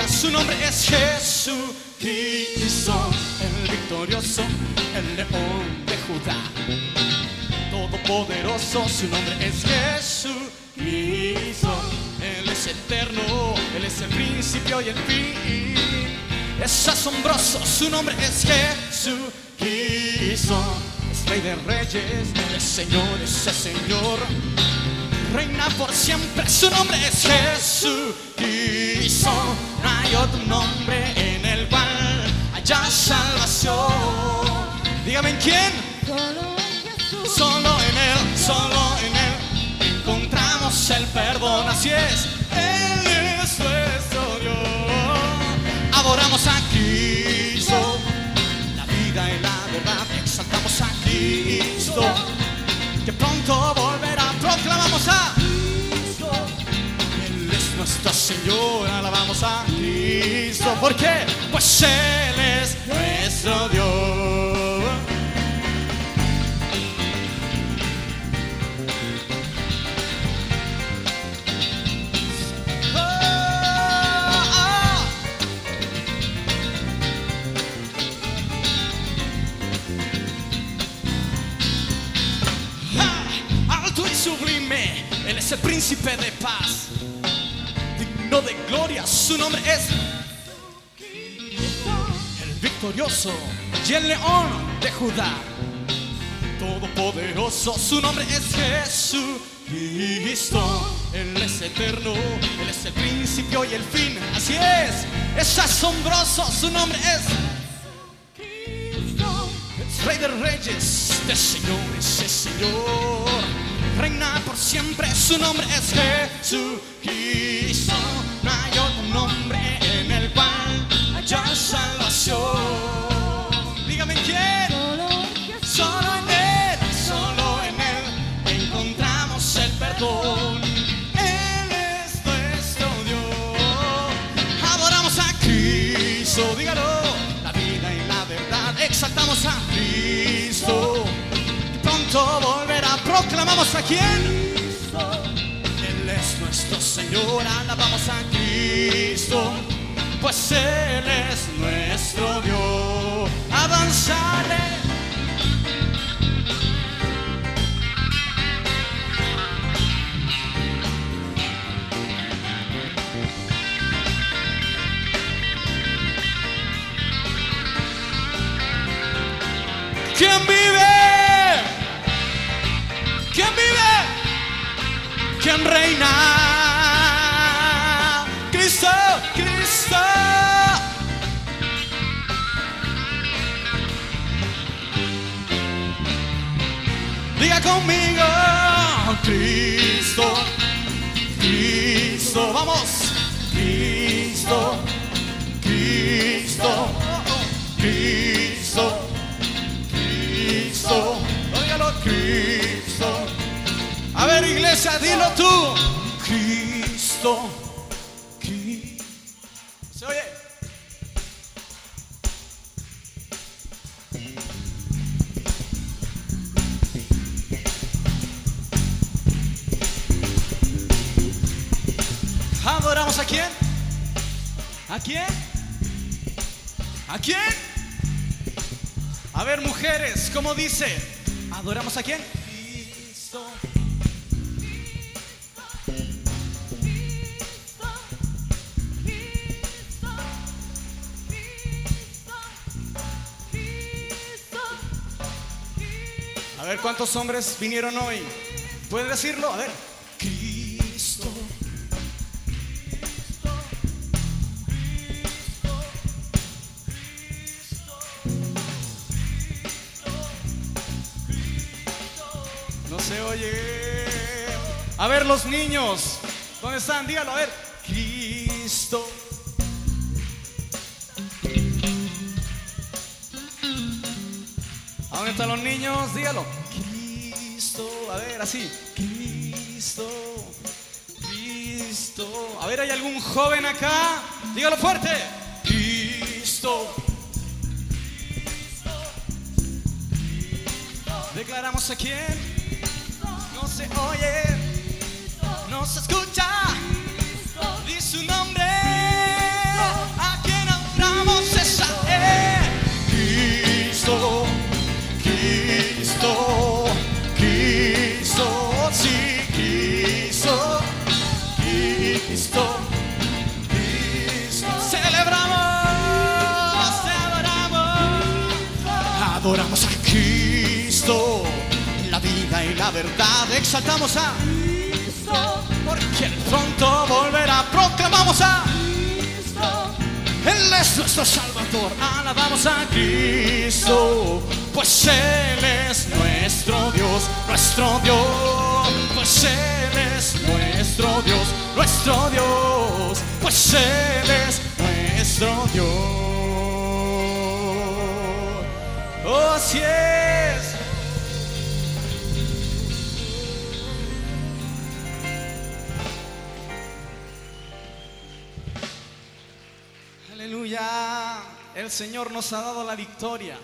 Su nombre es Jesús Cristo, el victorioso, el león de Judá. Todopoderoso, su nombre es Jesús Cristo. Él es eterno, Él es el principio y el fin. Es asombroso, su nombre es Jesús Cristo. Es Rey de Reyes, es Señor, es el Señor reina por siempre. Su nombre es Jesús Cristo. No hay otro nombre en el cual haya salvación. Dígame en quién. Solo en Él, solo en Él encontramos el perdón. Así es, Él es nuestro Dios. Adoramos a Cristo, a Cristo. ¿Por? Pues Él es nuestro Dios. Ah, ah. Ah, Alto y sublime, Él es el príncipe de paz, gloria, su nombre es el victorioso y el león de Judá. Todopoderoso, su nombre es Jesús Cristo. Él es eterno, Él es el principio y el fin. Así es, es asombroso, su nombre es es Rey de Reyes, de Señores, es Señor. Reina por siempre, su nombre es Jesús Cristo, dígalo. La vida y la verdad, exaltamos a Cristo. Y pronto volverá, proclamamos a quién. Él es nuestro Señor, alabamos a Cristo. Pues Él es nuestro Dios. Avanzaré. ¿Quién vive? ¿Quién vive? ¿Quién reina? Cristo, Cristo. Diga conmigo, Cristo, Cristo, vamos, ¿Adoramos a quién? ¿A quién? ¿A quién? A ver, mujeres, ¿cómo dice? ¿Adoramos a quién? Cristo. A ver, ¿cuántos hombres vinieron hoy? ¿Pueden decirlo? A ver. A ver, los niños. ¿Dónde están? Dígalo, a ver. Cristo. ¿A dónde están los niños? Dígalo. Cristo. A ver, así. Cristo. Cristo. A ver, ¿hay algún joven acá? Dígalo fuerte. Cristo. Declaramos a quién no se oye, no se escucha, di su nombre, a quien adoramos es a él. Cristo, Cristo, Cristo, sí, Cristo, Cristo. Cristo. Celebramos, celebramos, adoramos a verdad. Exaltamos a Cristo, porque Él pronto volverá. Proclamamos a Cristo, Él es nuestro Salvador. Alabamos a Cristo, pues Él es nuestro Dios, nuestro Dios. Pues Él es nuestro Dios, nuestro Dios. Pues Él es nuestro Dios. Oh, así El Señor nos ha dado la victoria.